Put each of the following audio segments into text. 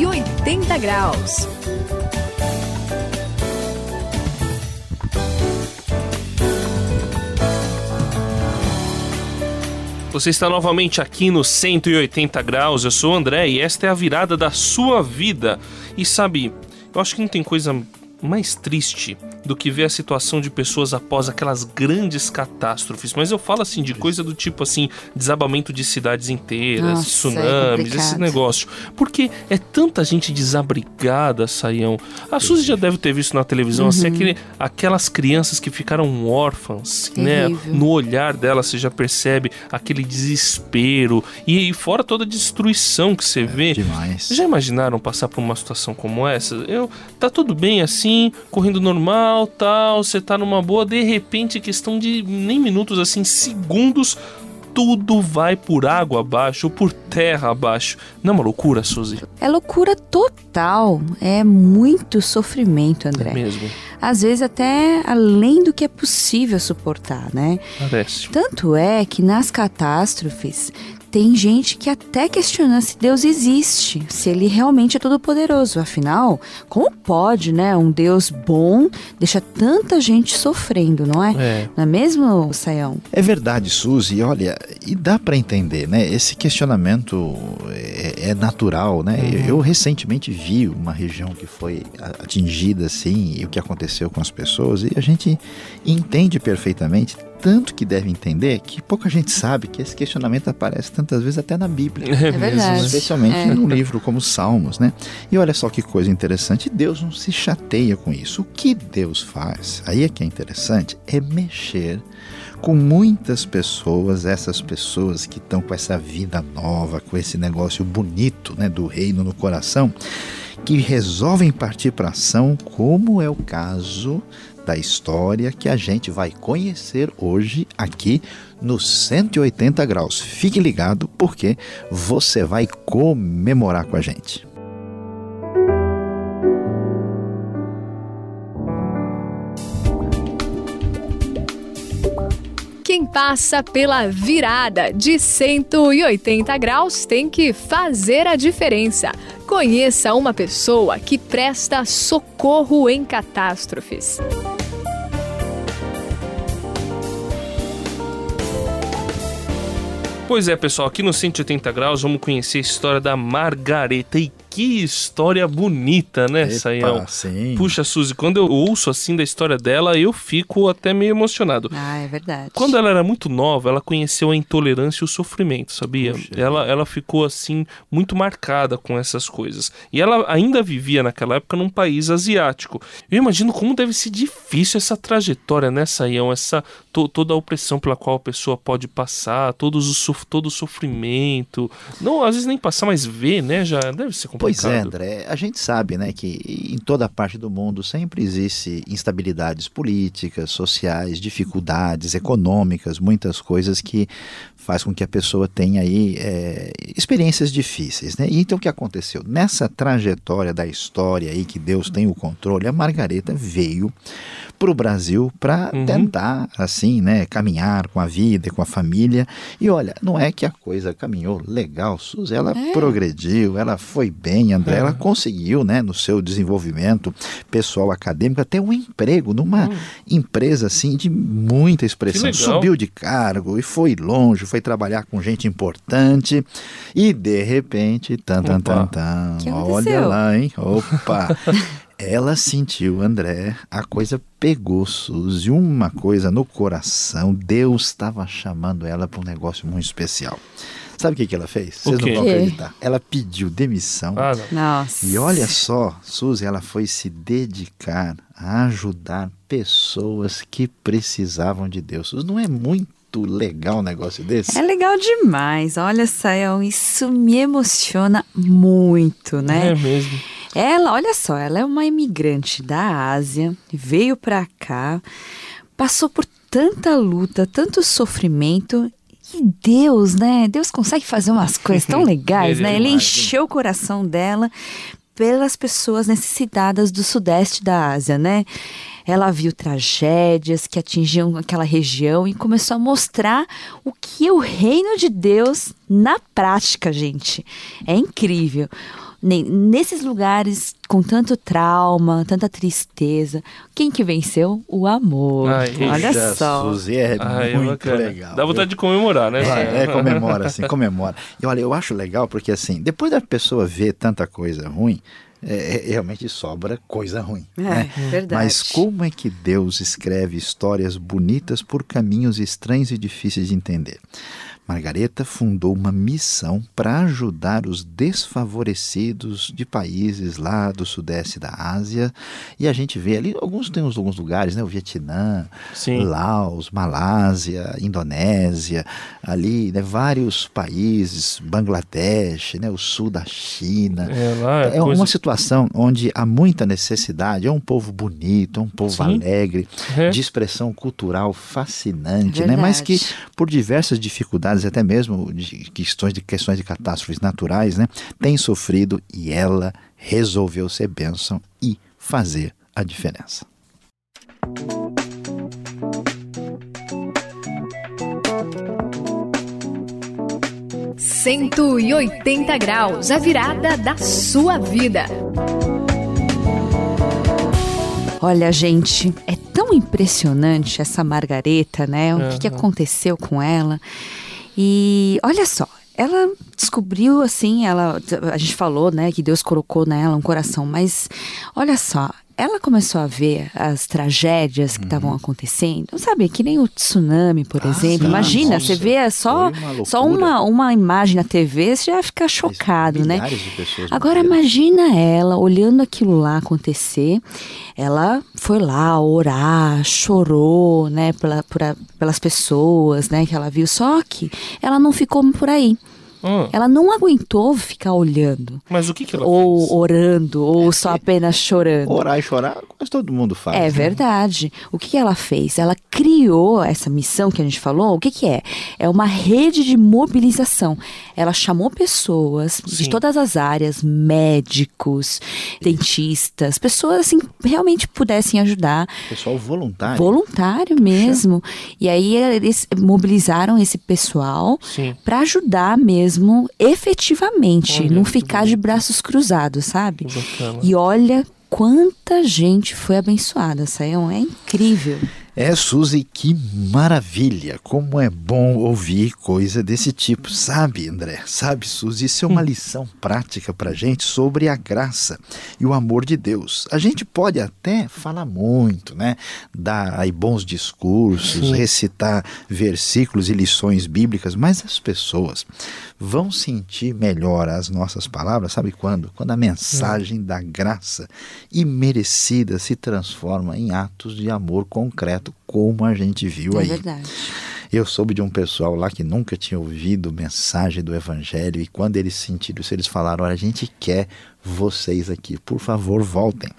180 graus. Você está novamente aqui no 180 graus. Eu sou o André e esta é a virada da sua vida. E sabe, eu acho que não tem coisa mais triste do que ver a situação de pessoas após aquelas grandes catástrofes. Mas eu falo assim de coisa do tipo assim, desabamento de cidades inteiras, Nossa, tsunamis, é esse negócio. Porque é tanta gente desabrigada, Saião. A Suzy já deve ter visto na televisão assim, uhum. assim aquele, aquelas crianças que ficaram órfãs, né? No olhar delas você já percebe aquele desespero e, e fora toda a destruição que você é, vê. Demais. Já imaginaram passar por uma situação como essa? Eu tá tudo bem assim, correndo normal tal, tal, você tá numa boa, de repente, questão de nem minutos, assim, segundos, tudo vai por água abaixo ou por terra abaixo. Não é uma loucura, Suzy? É loucura total. É muito sofrimento, André. É mesmo. Às vezes até além do que é possível suportar, né? Parece. Tanto é que nas catástrofes tem gente que até questiona se Deus existe, se ele realmente é todo poderoso. Afinal, como pode, né, um Deus bom deixar tanta gente sofrendo, não é? é. Não é mesmo, Saião? É verdade, Suzy. Olha, e dá para entender, né? Esse questionamento é, é natural, né? Uhum. Eu recentemente vi uma região que foi atingida assim e o que aconteceu com as pessoas e a gente entende perfeitamente tanto que deve entender que pouca gente sabe que esse questionamento aparece tantas vezes até na Bíblia. É, é verdade. Especialmente é. num livro como Salmos, né? E olha só que coisa interessante, Deus não se chateia com isso. O que Deus faz, aí é que é interessante, é mexer com muitas pessoas, essas pessoas que estão com essa vida nova, com esse negócio bonito, né, do reino no coração, que resolvem partir para ação, como é o caso da história que a gente vai conhecer hoje aqui no 180 graus. Fique ligado porque você vai comemorar com a gente. Quem passa pela virada de 180 graus tem que fazer a diferença. Conheça uma pessoa que presta socorro em catástrofes. Pois é, pessoal, aqui no 180 graus vamos conhecer a história da Margareta e que história bonita, né, Epa, Saião? Sim. Puxa, Suzy, quando eu ouço assim da história dela, eu fico até meio emocionado. Ah, é verdade. Quando ela era muito nova, ela conheceu a intolerância e o sofrimento, sabia? Puxa. Ela, ela ficou assim, muito marcada com essas coisas. E ela ainda vivia naquela época num país asiático. Eu imagino como deve ser difícil essa trajetória, né, Saião? Essa, to, toda a opressão pela qual a pessoa pode passar, todos o, todo o sofrimento. Não, às vezes nem passar, mas ver, né? Já deve ser complicado. Pois é, André. A gente sabe né, que em toda parte do mundo sempre existe instabilidades políticas, sociais, dificuldades econômicas, muitas coisas que faz com que a pessoa tenha aí é, experiências difíceis. Né? E então o que aconteceu? Nessa trajetória da história aí que Deus tem o controle, a Margareta veio para o Brasil para uhum. tentar assim, né, caminhar com a vida, com a família. E olha, não é que a coisa caminhou legal, Suzy, ela é. progrediu, ela foi bem, André, ela conseguiu, né, no seu desenvolvimento pessoal acadêmico até um emprego numa uhum. empresa assim de muita expressão. Subiu de cargo e foi longe, foi trabalhar com gente importante e de repente, tan tan tan tan, olha lá, hein? Opa. Ela sentiu, André, a coisa pegou Suzy, uma coisa no coração. Deus estava chamando ela para um negócio muito especial. Sabe o que, que ela fez? Vocês não vão acreditar. Ela pediu demissão. Ah, Nossa. E olha só, Suzy, ela foi se dedicar a ajudar pessoas que precisavam de Deus. Suzy, não é muito legal um negócio desse? É legal demais. Olha, Sayão, isso me emociona muito, né? É mesmo. Ela, olha só, ela é uma imigrante da Ásia, veio para cá, passou por tanta luta, tanto sofrimento e Deus, né? Deus consegue fazer umas coisas tão legais, né? Ele encheu o coração dela pelas pessoas necessitadas do sudeste da Ásia, né? Ela viu tragédias que atingiam aquela região e começou a mostrar o que é o reino de Deus na prática, gente. É incrível. Nesses lugares com tanto trauma, tanta tristeza, quem que venceu? O amor. Ai, Olha só. Suzy é Ai, muito é legal. Dá vontade de comemorar, né? É, é, comemora, assim, comemora. E olha, eu acho legal porque assim, depois da pessoa ver tanta coisa ruim, é, é, realmente sobra coisa ruim. É, né? verdade. Mas como é que Deus escreve histórias bonitas por caminhos estranhos e difíceis de entender? Margareta fundou uma missão para ajudar os desfavorecidos de países lá do sudeste da Ásia. E a gente vê ali, alguns tem alguns lugares, né? O Vietnã, Sim. Laos, Malásia, Indonésia, ali, né? Vários países, Bangladesh, né? O sul da China. É, lá é, é coisa... uma situação onde há muita necessidade. É um povo bonito, é um povo Sim. alegre, é. de expressão cultural fascinante, né? Mas que por diversas dificuldades até mesmo de questões de questões de catástrofes naturais, né, tem sofrido e ela resolveu ser bênção e fazer a diferença. Cento e oitenta graus, a virada da sua vida. Olha, gente, é tão impressionante essa Margareta, né? O uhum. que, que aconteceu com ela? E olha só, ela descobriu assim, ela a gente falou, né, que Deus colocou nela um coração, mas olha só, ela começou a ver as tragédias que estavam uhum. acontecendo, sabe, que nem o tsunami, por ah, exemplo. Sim, Imagina, nossa, você vê só uma só uma, uma imagem na TV, você já fica chocado, né? Agora imagina ela olhando aquilo lá acontecer. Ela foi lá orar, chorou, né, pela, pela, pelas pessoas, né, que ela viu. Só que ela não ficou por aí. Hum. Ela não aguentou ficar olhando. Mas o que, que ela ou fez? Ou orando, ou é, só apenas chorando. Orar e chorar, quase todo mundo faz. É né? verdade. O que, que ela fez? Ela criou essa missão que a gente falou. O que, que é? É uma rede de mobilização. Ela chamou pessoas Sim. de todas as áreas, médicos, dentistas, pessoas assim realmente pudessem ajudar. Pessoal voluntário. Voluntário mesmo. E aí eles mobilizaram esse pessoal para ajudar mesmo mesmo efetivamente, olha, não ficar de braços cruzados, sabe? E olha quanta gente foi abençoada, Saião, é incrível. É, Suzy, que maravilha! Como é bom ouvir coisa desse tipo, sabe, André? Sabe, Suzy, isso é uma hum. lição prática para gente sobre a graça e o amor de Deus. A gente pode até falar muito, né? Dar aí bons discursos, Sim. recitar versículos e lições bíblicas, mas as pessoas vão sentir melhor as nossas palavras, sabe quando? Quando a mensagem da graça imerecida se transforma em atos de amor concreto, como a gente viu é aí. Verdade. Eu soube de um pessoal lá que nunca tinha ouvido mensagem do Evangelho e quando eles sentiram isso, eles falaram: Olha, a gente quer vocês aqui, por favor, voltem.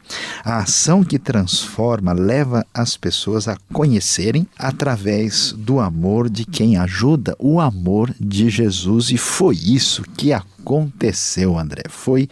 A ação que transforma leva as pessoas a conhecerem através do amor de quem ajuda, o amor de Jesus. E foi isso que aconteceu, André. Foi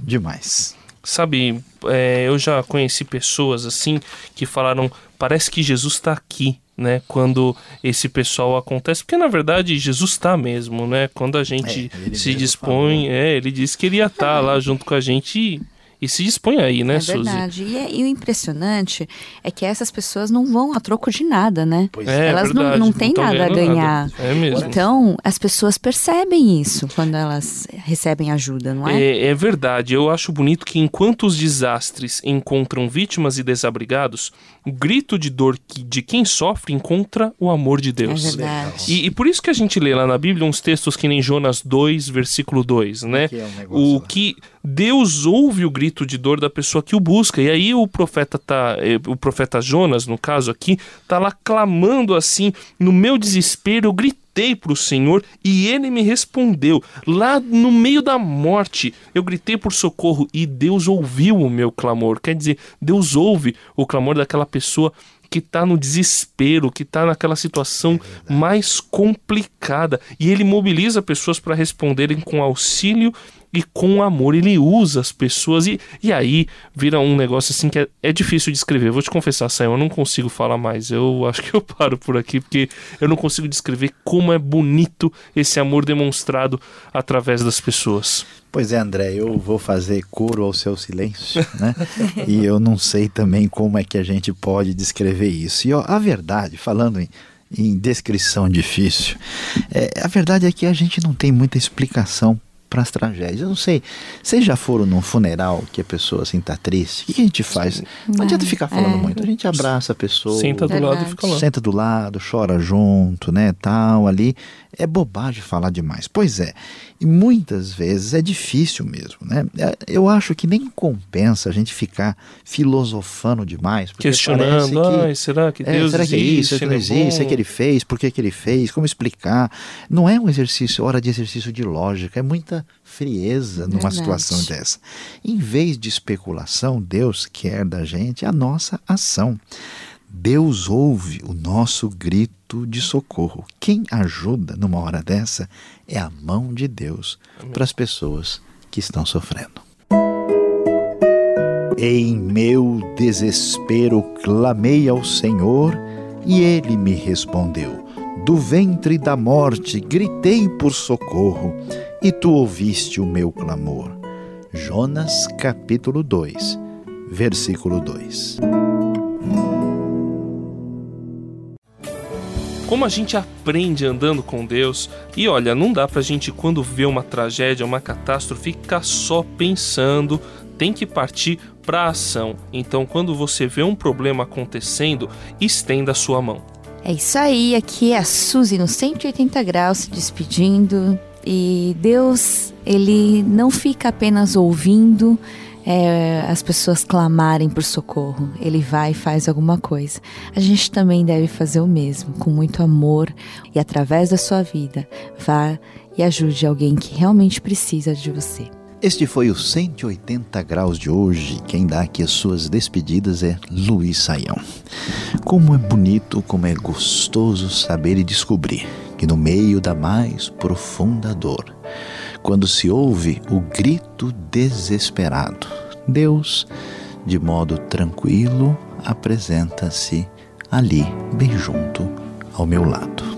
demais. Sabe, é, eu já conheci pessoas assim que falaram: parece que Jesus está aqui né, quando esse pessoal acontece, porque na verdade Jesus está mesmo, né? Quando a gente é, se dispõe, é, ele disse que ele ia estar tá lá junto com a gente e e se dispõe aí, né, é Suzy? verdade. E, é, e, o impressionante é que essas pessoas não vão a troco de nada, né? Pois é, elas verdade, não, não têm nada a ganhar. Nada. É mesmo. Então, as pessoas percebem isso quando elas recebem ajuda, não é? é? É verdade. Eu acho bonito que enquanto os desastres encontram vítimas e desabrigados, o grito de dor de quem sofre encontra o amor de Deus. É verdade. E, e por isso que a gente lê lá na Bíblia uns textos que nem Jonas 2, versículo 2, né? Que é um o que Deus ouve o grito de dor da pessoa que o busca. E aí o profeta tá, eh, o profeta Jonas, no caso aqui, tá lá clamando assim, no meu desespero, eu gritei para o Senhor e ele me respondeu. Lá no meio da morte, eu gritei por socorro e Deus ouviu o meu clamor. Quer dizer, Deus ouve o clamor daquela pessoa que está no desespero, que está naquela situação é mais complicada. E ele mobiliza pessoas para responderem com auxílio e com amor ele usa as pessoas e, e aí vira um negócio assim que é, é difícil de descrever. Vou te confessar, Sam, eu não consigo falar mais. Eu acho que eu paro por aqui porque eu não consigo descrever como é bonito esse amor demonstrado através das pessoas. Pois é, André, eu vou fazer coro ao seu silêncio, né? e eu não sei também como é que a gente pode descrever isso. E ó, a verdade, falando em, em descrição difícil, é, a verdade é que a gente não tem muita explicação para as tragédias. Eu não sei, vocês já foram num funeral que a pessoa assim tá triste? O que, que a gente faz? Não adianta ficar falando é. muito. A gente abraça a pessoa. Senta do Verdade. lado e fica lá. Senta do lado, chora junto, né, tal, ali. É bobagem falar demais. Pois é. E muitas vezes é difícil mesmo, né? É, Eu acho que nem compensa a gente ficar filosofando demais. Questionando, que- ai, será que é, Deus será que é existe? isso, será que não Ele é existe, bom?" é que ele fez, por que, que ele fez, como explicar. Não é um exercício, hora de exercício de lógica, é muita frieza numa Verdade. situação dessa. Em vez de especulação, Deus quer da gente a nossa ação. Deus ouve o nosso grito de socorro. Quem ajuda numa hora dessa é a mão de Deus para as pessoas que estão sofrendo. Em meu desespero clamei ao Senhor e ele me respondeu. Do ventre da morte gritei por socorro e tu ouviste o meu clamor. Jonas capítulo 2, versículo 2. Como a gente aprende andando com Deus. E olha, não dá pra gente, quando vê uma tragédia, uma catástrofe, ficar só pensando. Tem que partir pra ação. Então, quando você vê um problema acontecendo, estenda a sua mão. É isso aí, aqui é a Suzy no 180 graus se despedindo. E Deus, ele não fica apenas ouvindo é, as pessoas clamarem por socorro. Ele vai e faz alguma coisa. A gente também deve fazer o mesmo, com muito amor e através da sua vida. Vá e ajude alguém que realmente precisa de você. Este foi o 180 graus de hoje. Quem dá aqui as suas despedidas é Luiz Saião. Como é bonito, como é gostoso saber e descobrir que no meio da mais profunda dor, quando se ouve o grito desesperado, Deus, de modo tranquilo, apresenta-se ali, bem junto ao meu lado.